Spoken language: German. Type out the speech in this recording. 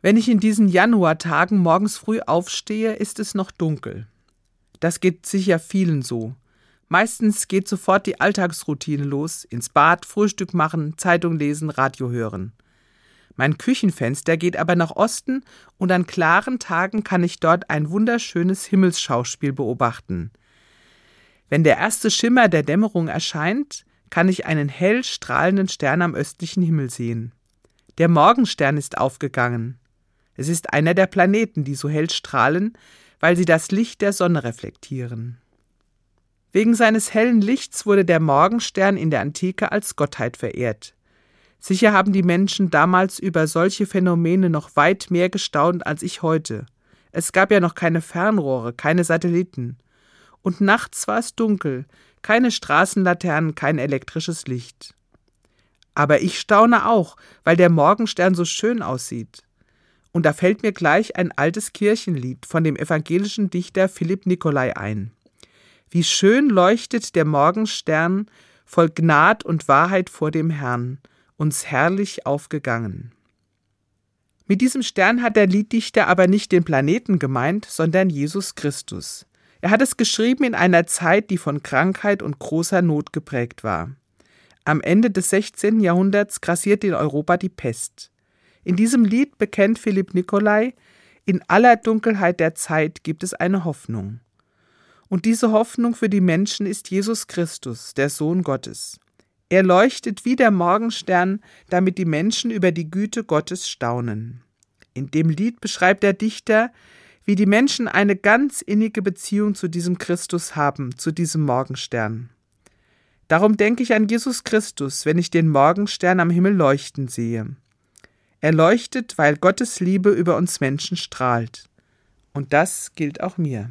Wenn ich in diesen Januartagen morgens früh aufstehe, ist es noch dunkel. Das geht sicher vielen so. Meistens geht sofort die Alltagsroutine los, ins Bad, Frühstück machen, Zeitung lesen, Radio hören. Mein Küchenfenster geht aber nach Osten und an klaren Tagen kann ich dort ein wunderschönes Himmelsschauspiel beobachten. Wenn der erste Schimmer der Dämmerung erscheint, kann ich einen hell strahlenden Stern am östlichen Himmel sehen. Der Morgenstern ist aufgegangen. Es ist einer der Planeten, die so hell strahlen, weil sie das Licht der Sonne reflektieren. Wegen seines hellen Lichts wurde der Morgenstern in der Antike als Gottheit verehrt. Sicher haben die Menschen damals über solche Phänomene noch weit mehr gestaunt als ich heute. Es gab ja noch keine Fernrohre, keine Satelliten. Und nachts war es dunkel, keine Straßenlaternen, kein elektrisches Licht. Aber ich staune auch, weil der Morgenstern so schön aussieht. Und da fällt mir gleich ein altes Kirchenlied von dem evangelischen Dichter Philipp Nicolai ein. Wie schön leuchtet der Morgenstern voll Gnad und Wahrheit vor dem Herrn, uns herrlich aufgegangen. Mit diesem Stern hat der Lieddichter aber nicht den Planeten gemeint, sondern Jesus Christus. Er hat es geschrieben in einer Zeit, die von Krankheit und großer Not geprägt war. Am Ende des 16. Jahrhunderts grassierte in Europa die Pest. In diesem Lied bekennt Philipp Nicolai, in aller Dunkelheit der Zeit gibt es eine Hoffnung. Und diese Hoffnung für die Menschen ist Jesus Christus, der Sohn Gottes. Er leuchtet wie der Morgenstern, damit die Menschen über die Güte Gottes staunen. In dem Lied beschreibt der Dichter, wie die Menschen eine ganz innige Beziehung zu diesem Christus haben, zu diesem Morgenstern. Darum denke ich an Jesus Christus, wenn ich den Morgenstern am Himmel leuchten sehe. Er leuchtet, weil Gottes Liebe über uns Menschen strahlt. Und das gilt auch mir.